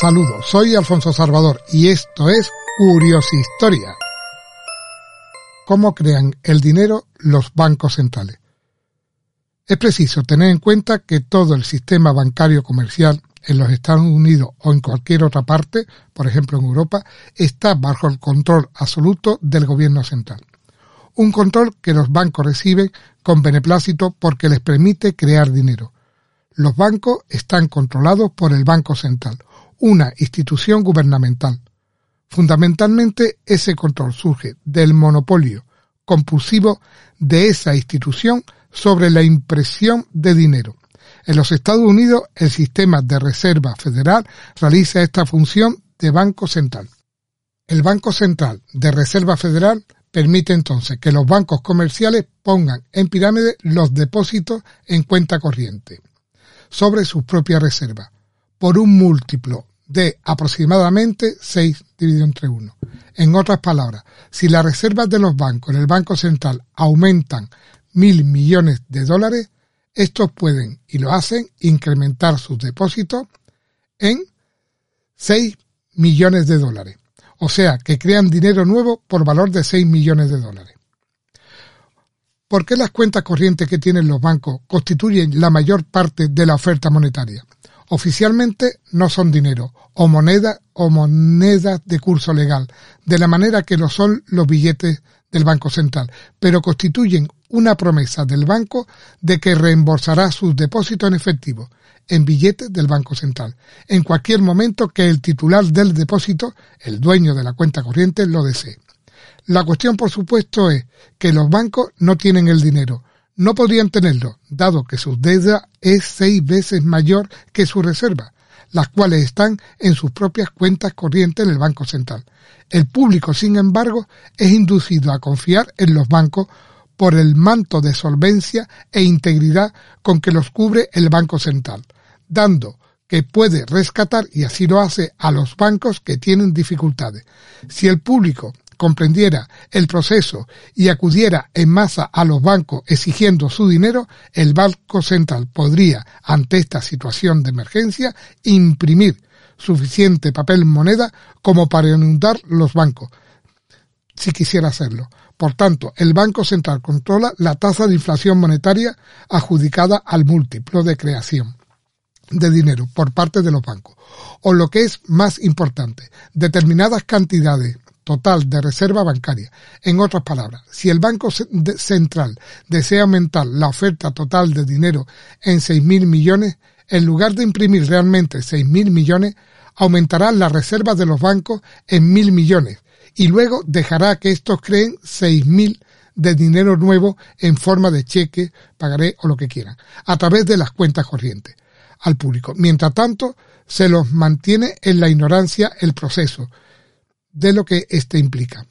Saludos, soy Alfonso Salvador y esto es Historia. ¿Cómo crean el dinero los bancos centrales? Es preciso tener en cuenta que todo el sistema bancario comercial en los Estados Unidos o en cualquier otra parte, por ejemplo en Europa, está bajo el control absoluto del gobierno central. Un control que los bancos reciben con beneplácito porque les permite crear dinero. Los bancos están controlados por el Banco Central, una institución gubernamental. Fundamentalmente ese control surge del monopolio compulsivo de esa institución sobre la impresión de dinero. En los Estados Unidos el sistema de reserva federal realiza esta función de Banco Central. El Banco Central de Reserva Federal permite entonces que los bancos comerciales pongan en pirámide los depósitos en cuenta corriente sobre sus propias reservas por un múltiplo de aproximadamente 6 dividido entre 1. En otras palabras, si las reservas de los bancos en el Banco Central aumentan mil millones de dólares, estos pueden, y lo hacen, incrementar sus depósitos en 6 millones de dólares. O sea, que crean dinero nuevo por valor de 6 millones de dólares. ¿Por qué las cuentas corrientes que tienen los bancos constituyen la mayor parte de la oferta monetaria? Oficialmente no son dinero, o moneda o monedas de curso legal, de la manera que lo son los billetes del Banco Central, pero constituyen una promesa del banco de que reembolsará sus depósitos en efectivo, en billetes del Banco Central, en cualquier momento que el titular del depósito, el dueño de la cuenta corriente, lo desee. La cuestión, por supuesto, es que los bancos no tienen el dinero, no podrían tenerlo, dado que su deuda es seis veces mayor que su reserva, las cuales están en sus propias cuentas corrientes en el Banco Central. El público, sin embargo, es inducido a confiar en los bancos por el manto de solvencia e integridad con que los cubre el Banco Central, dando que puede rescatar, y así lo hace, a los bancos que tienen dificultades. Si el público comprendiera el proceso y acudiera en masa a los bancos exigiendo su dinero, el Banco Central podría, ante esta situación de emergencia, imprimir suficiente papel moneda como para inundar los bancos, si quisiera hacerlo. Por tanto, el Banco Central controla la tasa de inflación monetaria adjudicada al múltiplo de creación de dinero por parte de los bancos. O lo que es más importante, determinadas cantidades total de reserva bancaria. En otras palabras, si el Banco Central desea aumentar la oferta total de dinero en 6.000 millones, en lugar de imprimir realmente 6.000 millones, aumentará las reservas de los bancos en 1.000 millones y luego dejará que estos creen 6.000 de dinero nuevo en forma de cheque, pagaré o lo que quieran, a través de las cuentas corrientes al público. Mientras tanto, se los mantiene en la ignorancia el proceso, de lo que éste implica.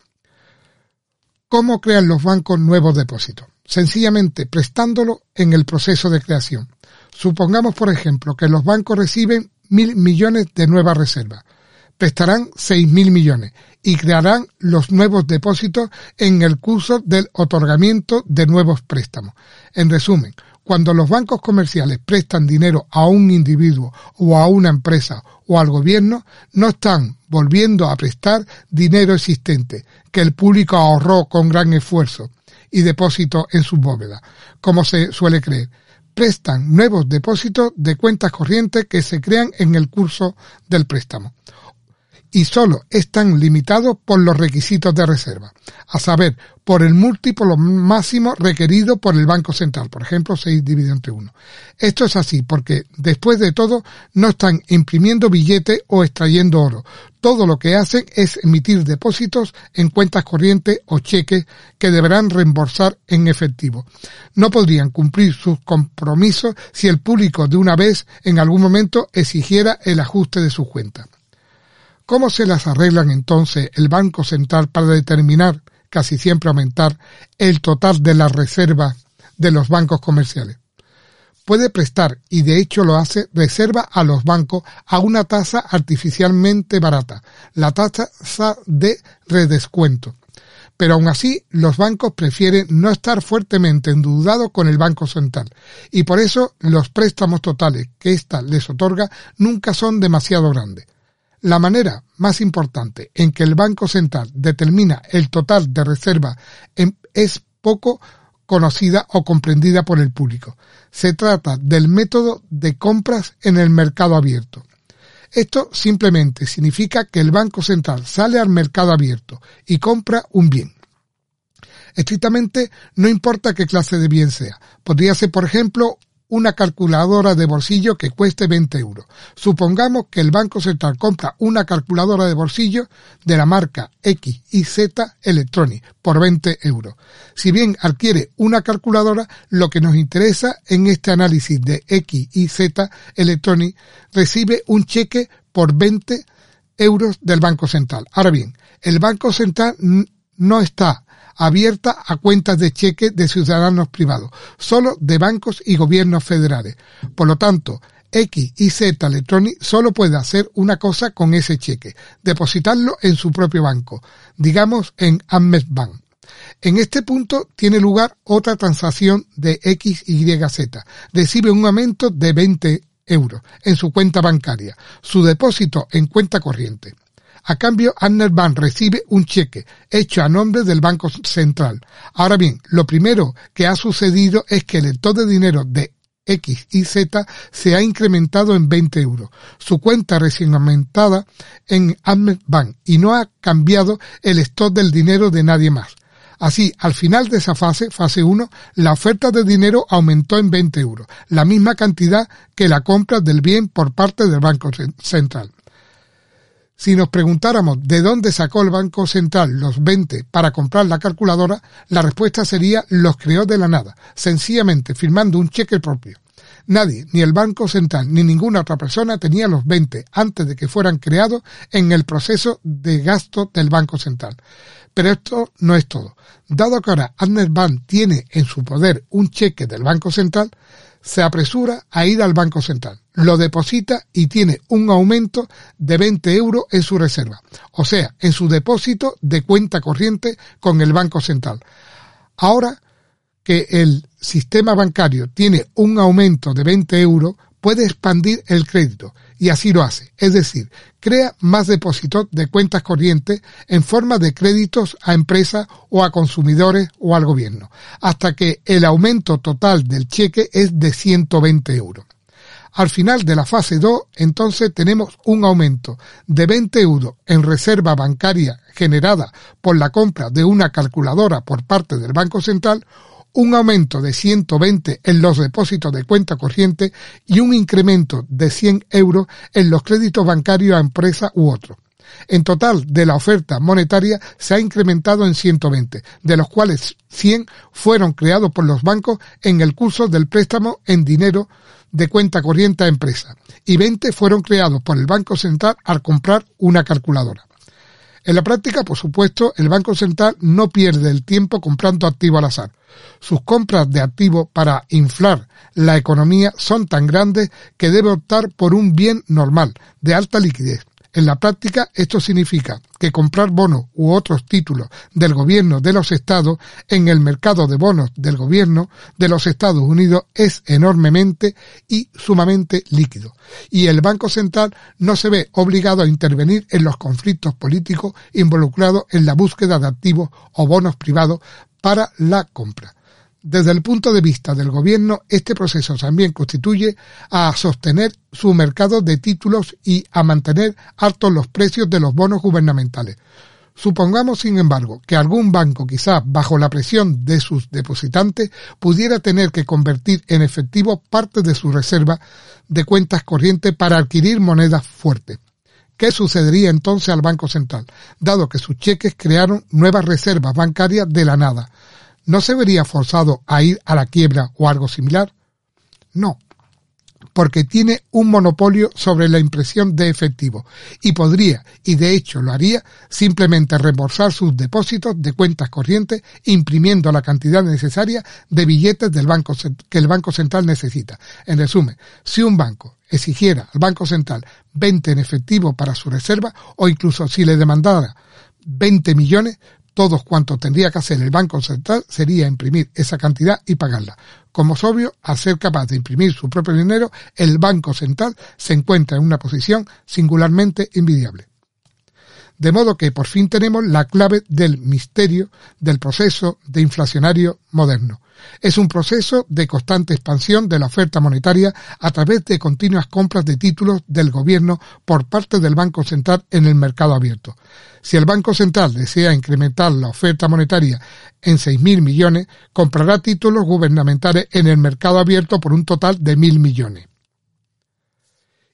¿Cómo crean los bancos nuevos depósitos? Sencillamente prestándolo en el proceso de creación. Supongamos, por ejemplo, que los bancos reciben mil millones de nuevas reservas. Prestarán seis mil millones y crearán los nuevos depósitos en el curso del otorgamiento de nuevos préstamos. En resumen, cuando los bancos comerciales prestan dinero a un individuo o a una empresa o al gobierno, no están volviendo a prestar dinero existente que el público ahorró con gran esfuerzo y depósito en sus bóvedas, como se suele creer. Prestan nuevos depósitos de cuentas corrientes que se crean en el curso del préstamo. Y solo están limitados por los requisitos de reserva, a saber, por el múltiplo máximo requerido por el Banco Central, por ejemplo, 6 dividido entre 1. Esto es así porque, después de todo, no están imprimiendo billetes o extrayendo oro. Todo lo que hacen es emitir depósitos en cuentas corrientes o cheques que deberán reembolsar en efectivo. No podrían cumplir sus compromisos si el público de una vez en algún momento exigiera el ajuste de sus cuentas. ¿Cómo se las arreglan entonces el Banco Central para determinar, casi siempre aumentar, el total de las reservas de los bancos comerciales? Puede prestar, y de hecho lo hace, reserva a los bancos a una tasa artificialmente barata, la tasa de redescuento. Pero aún así, los bancos prefieren no estar fuertemente endeudados con el Banco Central, y por eso los préstamos totales que ésta les otorga nunca son demasiado grandes. La manera más importante en que el Banco Central determina el total de reserva es poco conocida o comprendida por el público. Se trata del método de compras en el mercado abierto. Esto simplemente significa que el Banco Central sale al mercado abierto y compra un bien. Estrictamente no importa qué clase de bien sea. Podría ser, por ejemplo, una calculadora de bolsillo que cueste 20 euros. Supongamos que el Banco Central compra una calculadora de bolsillo de la marca X y Z Electronic por 20 euros. Si bien adquiere una calculadora, lo que nos interesa en este análisis de X y Z Electronic recibe un cheque por 20 euros del Banco Central. Ahora bien, el Banco Central no está abierta a cuentas de cheque de ciudadanos privados, solo de bancos y gobiernos federales. Por lo tanto, X y Z Electronic solo puede hacer una cosa con ese cheque, depositarlo en su propio banco, digamos en Amex Bank. En este punto tiene lugar otra transacción de X y Z. Recibe un aumento de 20 euros en su cuenta bancaria, su depósito en cuenta corriente. A cambio, Bank recibe un cheque hecho a nombre del Banco Central. Ahora bien, lo primero que ha sucedido es que el lector de dinero de X y Z se ha incrementado en 20 euros. Su cuenta recién aumentada en Bank y no ha cambiado el stock del dinero de nadie más. Así, al final de esa fase, fase 1, la oferta de dinero aumentó en 20 euros, la misma cantidad que la compra del bien por parte del Banco Central. Si nos preguntáramos de dónde sacó el Banco Central los 20 para comprar la calculadora, la respuesta sería los creó de la nada, sencillamente firmando un cheque propio. Nadie, ni el Banco Central, ni ninguna otra persona tenía los 20 antes de que fueran creados en el proceso de gasto del Banco Central. Pero esto no es todo. Dado que ahora Bank tiene en su poder un cheque del Banco Central, se apresura a ir al Banco Central, lo deposita y tiene un aumento de 20 euros en su reserva, o sea, en su depósito de cuenta corriente con el Banco Central. Ahora que el sistema bancario tiene un aumento de 20 euros, puede expandir el crédito y así lo hace, es decir, crea más depósitos de cuentas corrientes en forma de créditos a empresas o a consumidores o al gobierno, hasta que el aumento total del cheque es de 120 euros. Al final de la fase 2, entonces tenemos un aumento de 20 euros en reserva bancaria generada por la compra de una calculadora por parte del Banco Central un aumento de 120 en los depósitos de cuenta corriente y un incremento de 100 euros en los créditos bancarios a empresa u otro. En total, de la oferta monetaria se ha incrementado en 120, de los cuales 100 fueron creados por los bancos en el curso del préstamo en dinero de cuenta corriente a empresa y 20 fueron creados por el Banco Central al comprar una calculadora. En la práctica, por supuesto, el Banco Central no pierde el tiempo comprando activos al azar. Sus compras de activos para inflar la economía son tan grandes que debe optar por un bien normal, de alta liquidez, en la práctica, esto significa que comprar bonos u otros títulos del gobierno de los estados en el mercado de bonos del gobierno de los Estados Unidos es enormemente y sumamente líquido. Y el Banco Central no se ve obligado a intervenir en los conflictos políticos involucrados en la búsqueda de activos o bonos privados para la compra. Desde el punto de vista del gobierno, este proceso también constituye a sostener su mercado de títulos y a mantener altos los precios de los bonos gubernamentales. Supongamos, sin embargo, que algún banco, quizá bajo la presión de sus depositantes, pudiera tener que convertir en efectivo parte de su reserva de cuentas corrientes para adquirir monedas fuertes. ¿Qué sucedería entonces al Banco Central, dado que sus cheques crearon nuevas reservas bancarias de la nada? ¿No se vería forzado a ir a la quiebra o algo similar? No, porque tiene un monopolio sobre la impresión de efectivo y podría, y de hecho lo haría, simplemente reembolsar sus depósitos de cuentas corrientes imprimiendo la cantidad necesaria de billetes del banco que el Banco Central necesita. En resumen, si un banco exigiera al Banco Central 20 en efectivo para su reserva o incluso si le demandara 20 millones, todos cuanto tendría que hacer el Banco Central sería imprimir esa cantidad y pagarla. Como es obvio, al ser capaz de imprimir su propio dinero, el Banco Central se encuentra en una posición singularmente envidiable. De modo que por fin tenemos la clave del misterio del proceso de inflacionario moderno. Es un proceso de constante expansión de la oferta monetaria a través de continuas compras de títulos del gobierno por parte del Banco Central en el mercado abierto. Si el Banco Central desea incrementar la oferta monetaria en 6.000 millones, comprará títulos gubernamentales en el mercado abierto por un total de 1.000 millones.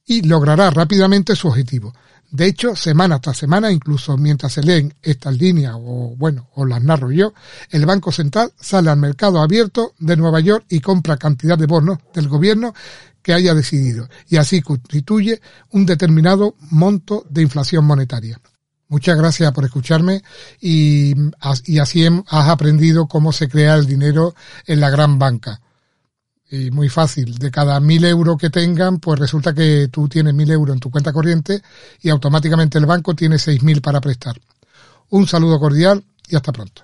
Y logrará rápidamente su objetivo, de hecho, semana tras semana, incluso mientras se leen estas líneas o bueno, o las narro yo, el Banco Central sale al mercado abierto de Nueva York y compra cantidad de bonos del gobierno que haya decidido y así constituye un determinado monto de inflación monetaria. Muchas gracias por escucharme y, y así has aprendido cómo se crea el dinero en la gran banca y muy fácil. De cada mil euros que tengan, pues resulta que tú tienes mil euros en tu cuenta corriente y automáticamente el banco tiene seis mil para prestar. Un saludo cordial y hasta pronto.